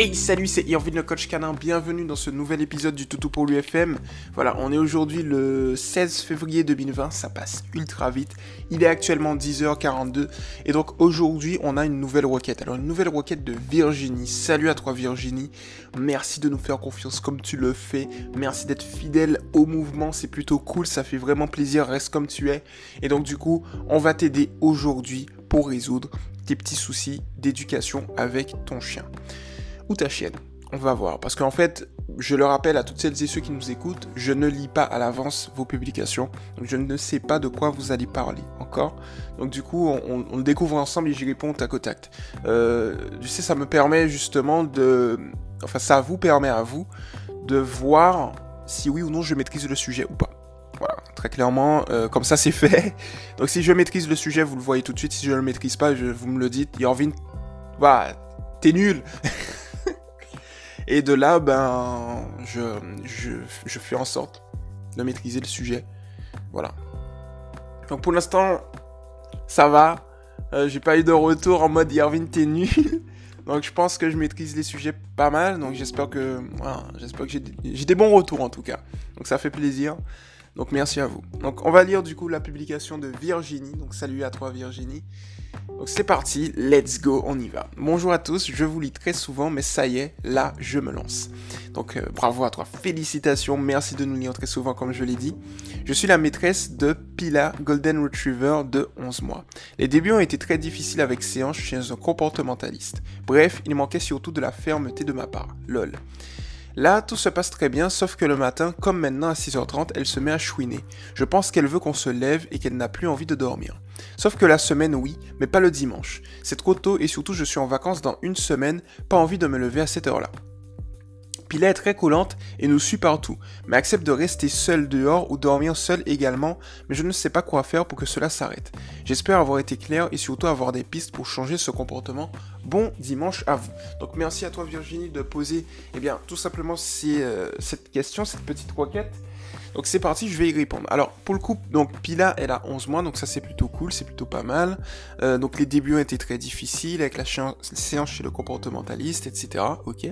Hey salut c'est Irvin le coach canin, bienvenue dans ce nouvel épisode du Toutou pour l'UFM. Voilà, on est aujourd'hui le 16 février 2020, ça passe ultra vite. Il est actuellement 10h42 et donc aujourd'hui on a une nouvelle requête. Alors une nouvelle requête de Virginie. Salut à toi Virginie, merci de nous faire confiance comme tu le fais. Merci d'être fidèle au mouvement, c'est plutôt cool, ça fait vraiment plaisir, reste comme tu es. Et donc du coup on va t'aider aujourd'hui pour résoudre tes petits soucis d'éducation avec ton chien ta chienne. On va voir. Parce qu'en fait, je le rappelle à toutes celles et ceux qui nous écoutent, je ne lis pas à l'avance vos publications. Je ne sais pas de quoi vous allez parler encore. Donc du coup, on, le découvre ensemble et j'y réponds tac au tact. Euh, tu sais, ça me permet justement de... Enfin, ça vous permet à vous de voir si oui ou non je maîtrise le sujet ou pas. Voilà, très clairement, euh, comme ça c'est fait. Donc si je maîtrise le sujet, vous le voyez tout de suite. Si je ne le maîtrise pas, je, vous me le dites. Yorvin, voilà, t'es nul. Et de là, ben, je, je, fais en sorte de maîtriser le sujet. Voilà. Donc pour l'instant, ça va. Euh, j'ai pas eu de retour en mode Yarvin t'es. Donc je pense que je maîtrise les sujets pas mal. Donc j'espère que, j'espère que j'ai des bons retours en tout cas. Donc ça fait plaisir. Donc merci à vous. Donc on va lire du coup la publication de Virginie. Donc salut à toi Virginie. Donc c'est parti, let's go, on y va. Bonjour à tous, je vous lis très souvent, mais ça y est, là, je me lance. Donc euh, bravo à toi, félicitations, merci de nous lire très souvent comme je l'ai dit. Je suis la maîtresse de Pila Golden Retriever de 11 mois. Les débuts ont été très difficiles avec séance chez un comportementaliste. Bref, il manquait surtout de la fermeté de ma part. Lol. Là, tout se passe très bien, sauf que le matin, comme maintenant à 6h30, elle se met à chouiner. Je pense qu'elle veut qu'on se lève et qu'elle n'a plus envie de dormir. Sauf que la semaine, oui, mais pas le dimanche. C'est trop tôt et surtout je suis en vacances dans une semaine, pas envie de me lever à cette heure-là. Pila est très collante et nous suit partout, mais accepte de rester seule dehors ou dormir seule également, mais je ne sais pas quoi faire pour que cela s'arrête. J'espère avoir été clair et surtout avoir des pistes pour changer ce comportement. Bon dimanche à vous. Donc merci à toi Virginie de poser eh bien, tout simplement euh, cette question, cette petite requête. Donc c'est parti, je vais y répondre. Alors pour le coup, donc Pila elle a 11 mois, donc ça c'est plutôt cool, c'est plutôt pas mal. Euh, donc les débuts ont été très difficiles avec la séance chez le comportementaliste, etc. Ok.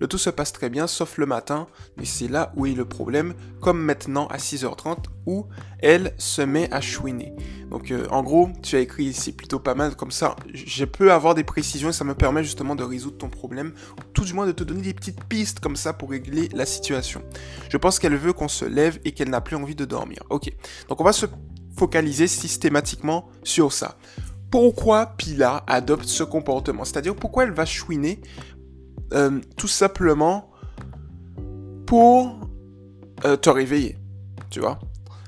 Le tout se passe très bien, sauf le matin, mais c'est là où est le problème, comme maintenant à 6h30, où elle se met à chouiner. Donc euh, en gros, tu as écrit ici plutôt pas mal, comme ça, je peux avoir des précisions et ça me permet justement de résoudre ton problème, ou tout du moins de te donner des petites pistes comme ça pour régler la situation. Je pense qu'elle veut qu'on se lève et qu'elle n'a plus envie de dormir. Ok, donc on va se focaliser systématiquement sur ça pourquoi Pila adopte ce comportement? C'est-à-dire pourquoi elle va chouiner euh, tout simplement pour euh, te réveiller? Tu vois?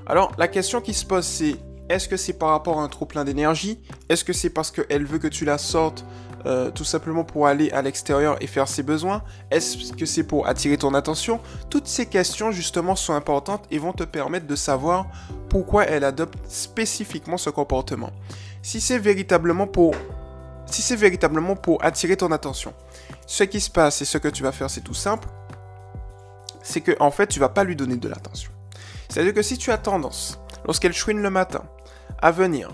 Alors, la question qui se pose, c'est est-ce que c'est par rapport à un trop plein d'énergie? Est-ce que c'est parce qu'elle veut que tu la sortes euh, tout simplement pour aller à l'extérieur et faire ses besoins Est-ce que c'est pour attirer ton attention? Toutes ces questions justement sont importantes et vont te permettre de savoir pourquoi elle adopte spécifiquement ce comportement. Si c'est véritablement pour attirer ton attention, ce qui se passe et ce que tu vas faire, c'est tout simple. C'est que en fait, tu vas pas lui donner de l'attention. C'est-à-dire que si tu as tendance, lorsqu'elle chouine le matin, à venir,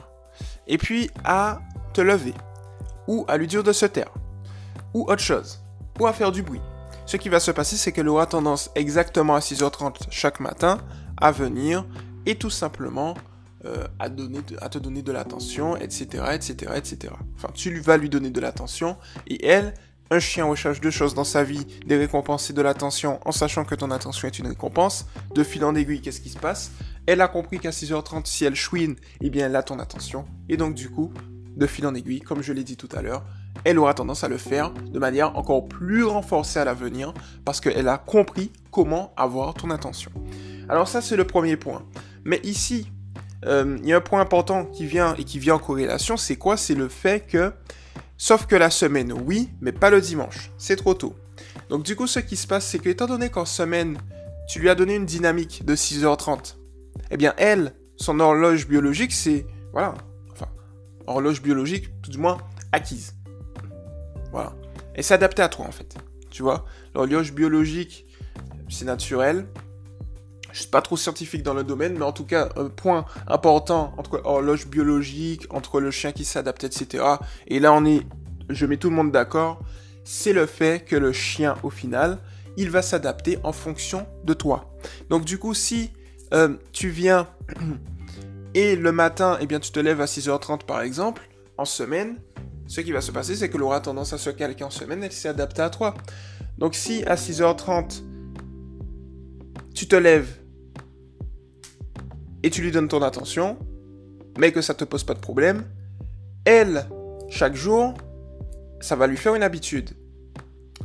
et puis à te lever, ou à lui dire de se taire, ou autre chose, ou à faire du bruit, ce qui va se passer, c'est qu'elle aura tendance exactement à 6h30 chaque matin à venir et tout simplement euh, à, donner te donner de l'attention, etc., etc., etc. Enfin, tu vas lui donner de l'attention et elle, un chien recherche deux choses dans sa vie, des récompenses et de l'attention, en sachant que ton attention est une récompense. De fil en aiguille, qu'est-ce qui se passe? Elle a compris qu'à 6h30, si elle chouine, eh bien elle a ton attention. Et donc du coup, de fil en aiguille, comme je l'ai dit tout à l'heure, elle aura tendance à le faire de manière encore plus renforcée à l'avenir, parce qu'elle a compris comment avoir ton attention. Alors ça, c'est le premier point. Mais ici, euh, il y a un point important qui vient et qui vient en corrélation, c'est quoi? C'est le fait que Sauf que la semaine, oui, mais pas le dimanche. C'est trop tôt. Donc du coup, ce qui se passe, c'est que étant donné qu'en semaine, tu lui as donné une dynamique de 6h30, eh bien elle, son horloge biologique, c'est... Voilà. Horloge biologique, tout du moins, acquise. Voilà. Et c'est adapté à toi, en fait. Tu vois L'horloge biologique, c'est naturel. Je suis pas trop scientifique dans le domaine, mais en tout cas, un point important entre horloge biologique, entre le chien qui s'adapte, etc. Et là, on est, je mets tout le monde d'accord. c'est le fait que le chien, au final, il va s'adapter en fonction de toi. Donc du coup, si euh, tu viens et le matin, eh bien, tu te lèves à 6h30 par exemple, en semaine, ce qui va se passer, c'est que l'on aura tendance à se calquer en semaine, elle s'est adaptée à toi. Donc si à 6h30, tu te lèves et tu lui donnes ton attention, mais que ça te pose pas de problème, elle, chaque jour, ça va lui faire une habitude.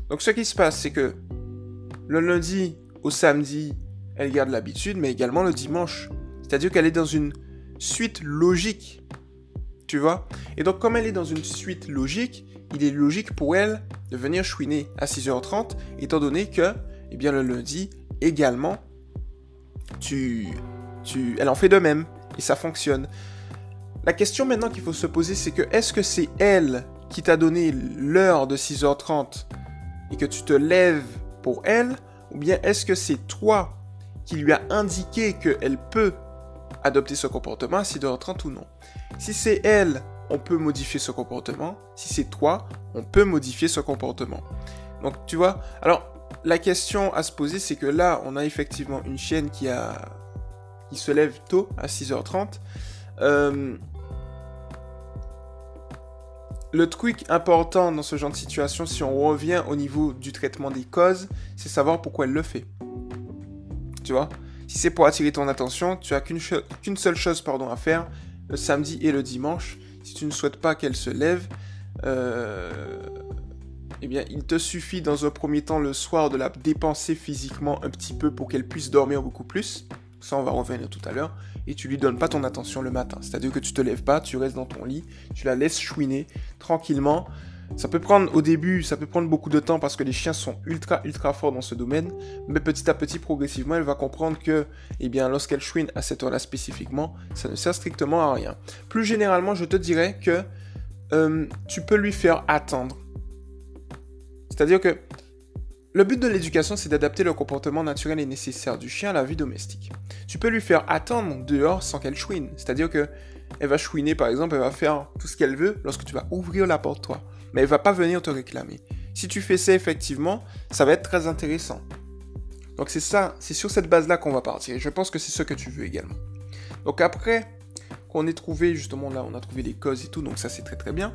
Donc ce qui se passe, c'est que le lundi au samedi, elle garde l'habitude, mais également le dimanche. C'est-à-dire qu'elle est dans une suite logique. Tu vois? Et donc comme elle est dans une suite logique, il est logique pour elle de venir chouiner à 6h30, étant donné que, eh bien, le lundi, également, tu, tu, elle en fait de même, et ça fonctionne. La question maintenant qu'il faut se poser, c'est que est-ce que c'est elle qui t'a donné l'heure de 6h30 et que tu te lèves pour elle, ou bien est-ce que c'est toi qui lui a indiqué qu'elle peut adopter ce comportement 6h30 ou non Si c'est elle, on peut modifier ce comportement. Si c'est toi, on peut modifier ce comportement. Donc tu vois, alors la question à se poser, c'est que là, on a effectivement une chienne qui, a, qui se lève tôt, à 6h30. Euh, le truc important dans ce genre de situation, si on revient au niveau du traitement des causes, c'est savoir pourquoi elle le fait. Tu vois? Si c'est pour attirer ton attention, tu as qu'une seule chose pardon, à faire le samedi et le dimanche. Si tu ne souhaites pas qu'elle se lève, euh, eh bien, il te suffit dans un premier temps le soir de la dépenser physiquement un petit peu pour qu'elle puisse dormir beaucoup plus. Ça, on va revenir tout à l'heure. Et tu lui donnes pas ton attention le matin. C'est-à-dire que tu te lèves pas, tu restes dans ton lit, tu la laisses chouiner tranquillement. Ça peut prendre au début, ça peut prendre beaucoup de temps parce que les chiens sont ultra ultra forts dans ce domaine, mais petit à petit, progressivement, elle va comprendre que, eh bien, lorsqu'elle chouine à cette heure-là spécifiquement, ça ne sert strictement à rien. Plus généralement, je te dirais que euh, tu peux lui faire attendre c'est-à-dire que le but de l'éducation, c'est d'adapter le comportement naturel et nécessaire du chien à la vie domestique. Tu peux lui faire attendre dehors sans qu'elle chouine. C'est-à-dire que elle va chouiner, par exemple, elle va faire tout ce qu'elle veut lorsque tu vas ouvrir la porte toi. Mais elle va pas venir te réclamer. Si tu fais ça effectivement, ça va être très intéressant. Donc c'est ça, c'est sur cette base-là qu'on va partir. Je pense que c'est ce que tu veux également. Donc après qu'on ait trouvé, justement là, on a trouvé les causes et tout, donc ça c'est très très bien.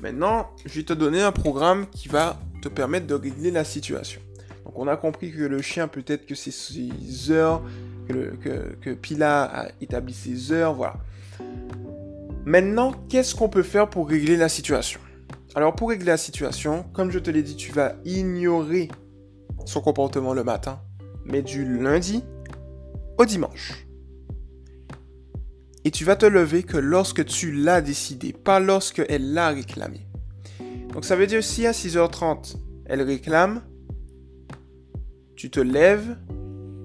Maintenant, je vais te donner un programme qui va te permettre de régler la situation. Donc on a compris que le chien, peut-être que c'est ses heures, que, Pila a établi ses heures, voilà. Maintenant, qu'est-ce qu'on peut faire pour régler la situation? Alors pour régler la situation, comme je te l'ai dit, tu vas ignorer son comportement le matin, mais du lundi au dimanche. Et tu vas te lever que lorsque tu l'as décidé, pas lorsque elle l'a réclamé. Donc ça veut dire si à 6h30, elle réclame, tu te lèves,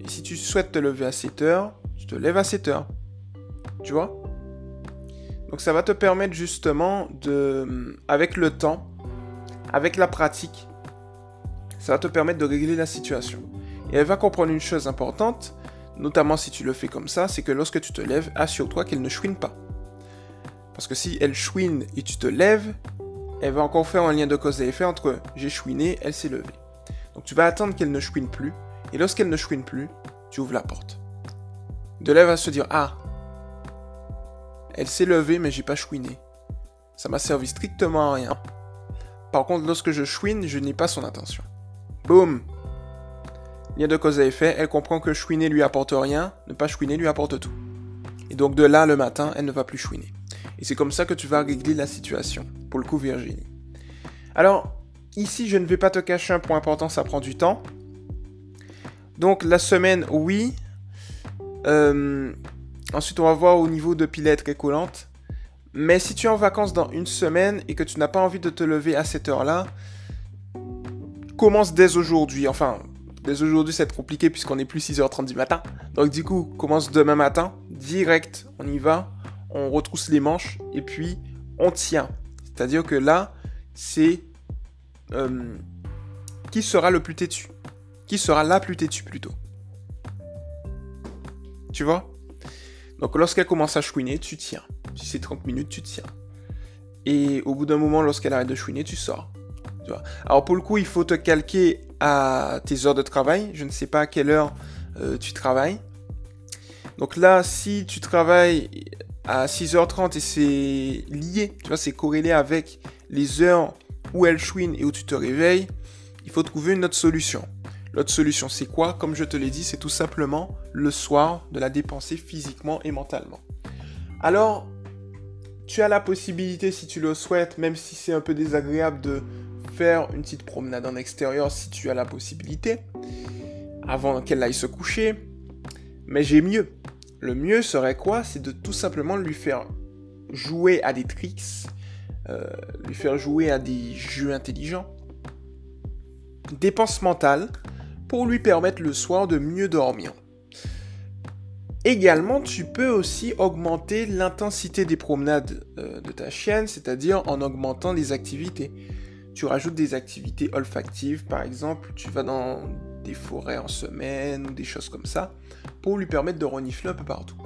et si tu souhaites te lever à 7h, tu te lèves à 7h. Tu vois? Donc ça va te permettre justement de, avec le temps, avec la pratique, ça va te permettre de régler la situation. Et elle va comprendre une chose importante, notamment si tu le fais comme ça, c'est que lorsque tu te lèves, assure-toi qu'elle ne chouine pas. Parce que si elle chouine et tu te lèves, elle va encore faire un lien de cause et effet entre j'ai chouiné, elle s'est levée. Donc tu vas attendre qu'elle ne chouine plus, et lorsqu'elle ne chouine plus, tu ouvres la porte. De là, elle va se dire Ah, elle s'est levée, mais j'ai pas chouiné. Ça m'a servi strictement à rien. Par contre, lorsque je chouine, je n'ai pas son attention. Boum Lien de cause à effet, elle comprend que chouiner lui apporte rien, ne pas chouiner lui apporte tout. Et donc de là, le matin, elle ne va plus chouiner. Et c'est comme ça que tu vas régler la situation, pour le coup Virginie. Alors, ici, je ne vais pas te cacher un point important, ça prend du temps. Donc la semaine, oui. Euh, ensuite, on va voir au niveau de pilette très collante. Mais si tu es en vacances dans une semaine et que tu n'as pas envie de te lever à cette heure-là, commence dès aujourd'hui. Enfin, Dès aujourd'hui, c'est compliqué puisqu'on est plus 6h30 du matin. Donc du coup, commence demain matin, direct, on y va, on retrousse les manches et puis on tient. C'est-à-dire que là, c'est euh, qui sera le plus têtu? Sera la plus têtue plutôt Tu vois? Donc lorsqu'elle commence à chouiner, tu tiens. Si c'est 30 minutes, tu tiens. Et au bout d'un moment, lorsqu'elle arrête de chouiner, tu sors. Alors pour le coup, il faut te calquer à tes heures de travail. Je ne sais pas à quelle heure euh, tu travailles. Donc là, si tu travailles à 6h30 et c'est lié, tu vois, c'est corrélé avec les heures où elle chouine et où tu te réveilles, il faut trouver une autre solution. L'autre solution, c'est quoi? Comme je te l'ai dit, c'est tout simplement le soir de la dépenser physiquement et mentalement. Alors, tu as la possibilité, si tu le souhaites, même si c'est un peu désagréable, de faire une petite promenade en extérieur si tu as la possibilité, avant qu'elle aille se coucher. Mais j'ai mieux. Le mieux serait quoi? C'est de tout simplement lui faire jouer à des tricks, euh, lui faire jouer à des jeux intelligents. Dépense mentale pour lui permettre le soir de mieux dormir. Également, tu peux aussi augmenter l'intensité des promenades euh, de ta chienne, c'est-à-dire en augmentant les activités. Tu rajoutes des activités olfactives, par exemple, tu vas dans des forêts en semaine ou des choses comme ça, pour lui permettre de renifler un peu partout.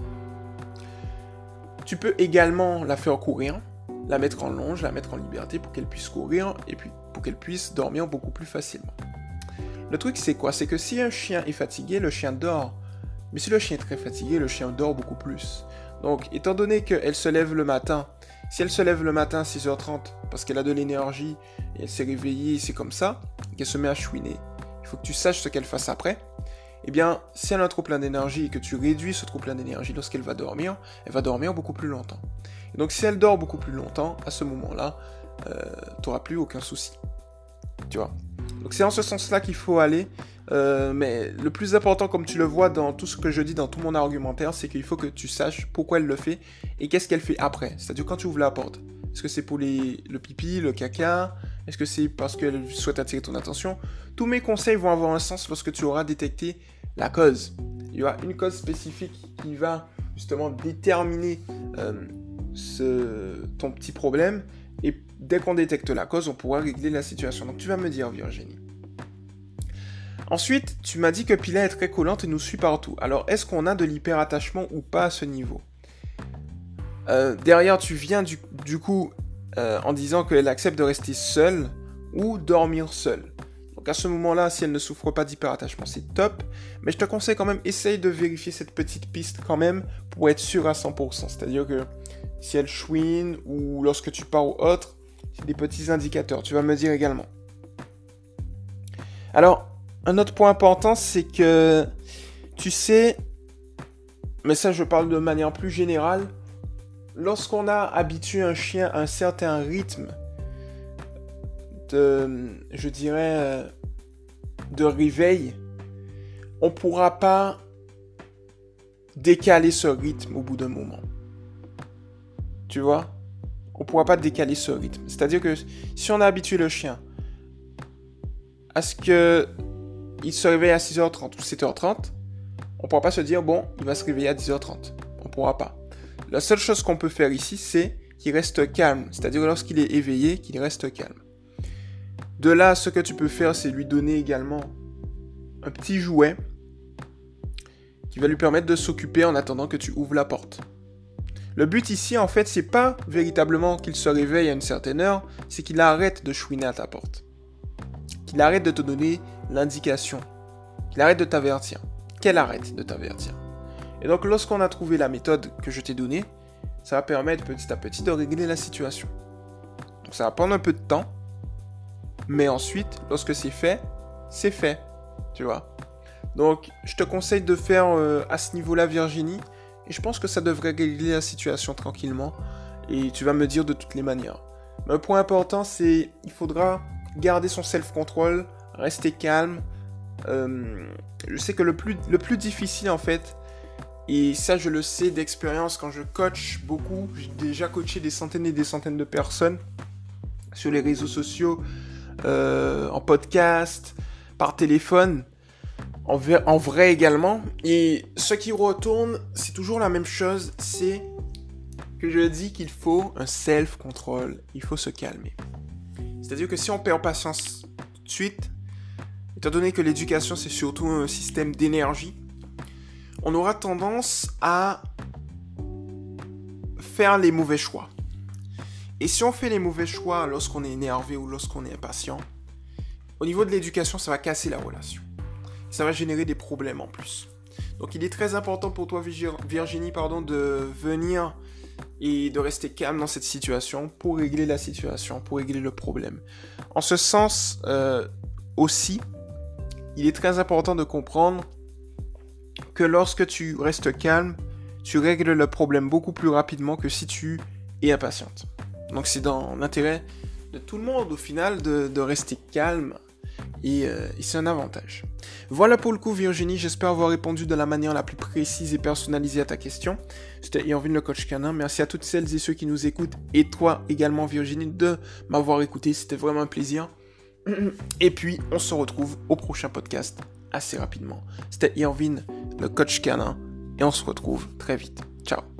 Tu peux également la faire courir, la mettre en longe, la mettre en liberté pour qu'elle puisse courir et puis pour qu'elle puisse dormir beaucoup plus facilement. Le truc, c'est quoi? C'est que si un chien est fatigué, le chien dort. Mais si le chien est très fatigué, le chien dort beaucoup plus. Donc, étant donné qu'elle se lève le matin, si elle se lève le matin à 6h30 parce qu'elle a de l'énergie et elle s'est réveillée, c'est comme ça, qu'elle se met à chouiner, il faut que tu saches ce qu'elle fasse après. Eh bien, si elle a un trop plein d'énergie et que tu réduis ce trop plein d'énergie lorsqu'elle va dormir, elle va dormir beaucoup plus longtemps. Et donc, si elle dort beaucoup plus longtemps, à ce moment-là, euh, tu n'auras plus aucun souci. Tu vois? Donc c'est en ce sens-là qu'il faut aller. Euh, mais le plus important, comme tu le vois dans tout ce que je dis, dans tout mon argumentaire, c'est qu'il faut que tu saches pourquoi elle le fait et qu'est-ce qu'elle fait après. C'est-à-dire quand tu ouvres la porte. Est-ce que c'est pour le pipi, le caca? Est-ce que c'est parce qu'elle souhaite attirer ton attention? Tous mes conseils vont avoir un sens lorsque tu auras détecté la cause. Il y aura une cause spécifique qui va justement déterminer euh, ce, ton petit problème et dès qu'on détecte la cause, on pourra régler la situation. Donc tu vas me dire, Virginie. Ensuite, tu m'as dit que Pila est très collante et nous suit partout. Alors, est-ce qu'on a de l'hyperattachement ou pas à ce niveau? Euh, Derrière, tu viens du, coup euh, en disant qu'elle accepte de rester seule ou dormir seule. Donc à ce moment-là, si elle ne souffre pas d'hyperattachement, c'est top. Mais je te conseille quand même, essaye de vérifier cette petite piste quand même pour être sûr à 100%. C'est-à-dire que si elle chouine ou lorsque tu pars ou autre, des petits indicateurs. Tu vas me dire également. Alors, un autre point important, c'est que tu sais, mais ça je parle de manière plus générale, lorsqu'on a habitué un chien à un certain rythme de, je dirais, de réveil, on ne pourra pas décaler ce rythme au bout d'un moment. Tu vois? On ne pourra pas décaler ce rythme. C'est-à-dire que si on a habitué le chien à ce que il se réveille à 6h30 ou 7h30, on ne pourra pas se dire, bon, il va se réveiller à 10h30. On ne pourra pas. La seule chose qu'on peut faire ici, c'est qu'il reste calme. C'est-à-dire lorsqu'il est éveillé, qu'il reste calme. De là, ce que tu peux faire, c'est lui donner également un petit jouet qui va lui permettre de s'occuper en attendant que tu ouvres la porte. Le but ici, en fait, c'est pas véritablement qu'il se réveille à une certaine heure, c'est qu'il arrête de chouiner à ta porte. Qu'il arrête de te donner l'indication. Qu'il arrête de t'avertir. Qu'elle arrête de t'avertir. Et donc, lorsqu'on a trouvé la méthode que je t'ai donnée, ça va permettre petit à petit de régler la situation. Donc, ça va prendre un peu de temps, mais ensuite, lorsque c'est fait, c'est fait. Tu vois? Donc, je te conseille de faire euh, à ce niveau-là, Virginie, et je pense que ça devrait régler la situation tranquillement. Et tu vas me dire de toutes les manières. Un point important, c'est il faudra garder son self-control, rester calme. Euh, je sais que le plus, le plus difficile en fait, et ça je le sais d'expérience quand je coach beaucoup, j'ai déjà coaché des centaines et des centaines de personnes sur les réseaux sociaux, euh, en podcast, par téléphone en, vrai également. Et ce qui retourne, c'est toujours la même chose, c'est que je dis qu'il faut un self-control, il faut se calmer. C'est-à-dire que si on perd patience tout de suite, étant donné que l'éducation c'est surtout un système d'énergie, on aura tendance à faire les mauvais choix. Et si on fait les mauvais choix lorsqu'on est énervé ou lorsqu'on est impatient, au niveau de l'éducation, ça va casser la relation. Ça va générer des problèmes en plus. Donc il est très important pour toi, Virginie, pardon, de venir et de rester calme dans cette situation pour régler la situation, pour régler le problème. En ce sens euh, aussi, il est très important de comprendre que lorsque tu restes calme, tu règles le problème beaucoup plus rapidement que si tu es impatiente. Donc c'est dans l'intérêt de tout le monde au final de, rester calme euh, et, c'est un avantage. Voilà pour le coup Virginie, j'espère avoir répondu de la manière la plus précise et personnalisée à ta question. C'était Irvine le coach canin, merci à toutes celles et ceux qui nous écoutent et toi également Virginie de m'avoir écouté, c'était vraiment un plaisir. Et puis on se retrouve au prochain podcast assez rapidement. C'était Irvine le coach canin et on se retrouve très vite. Ciao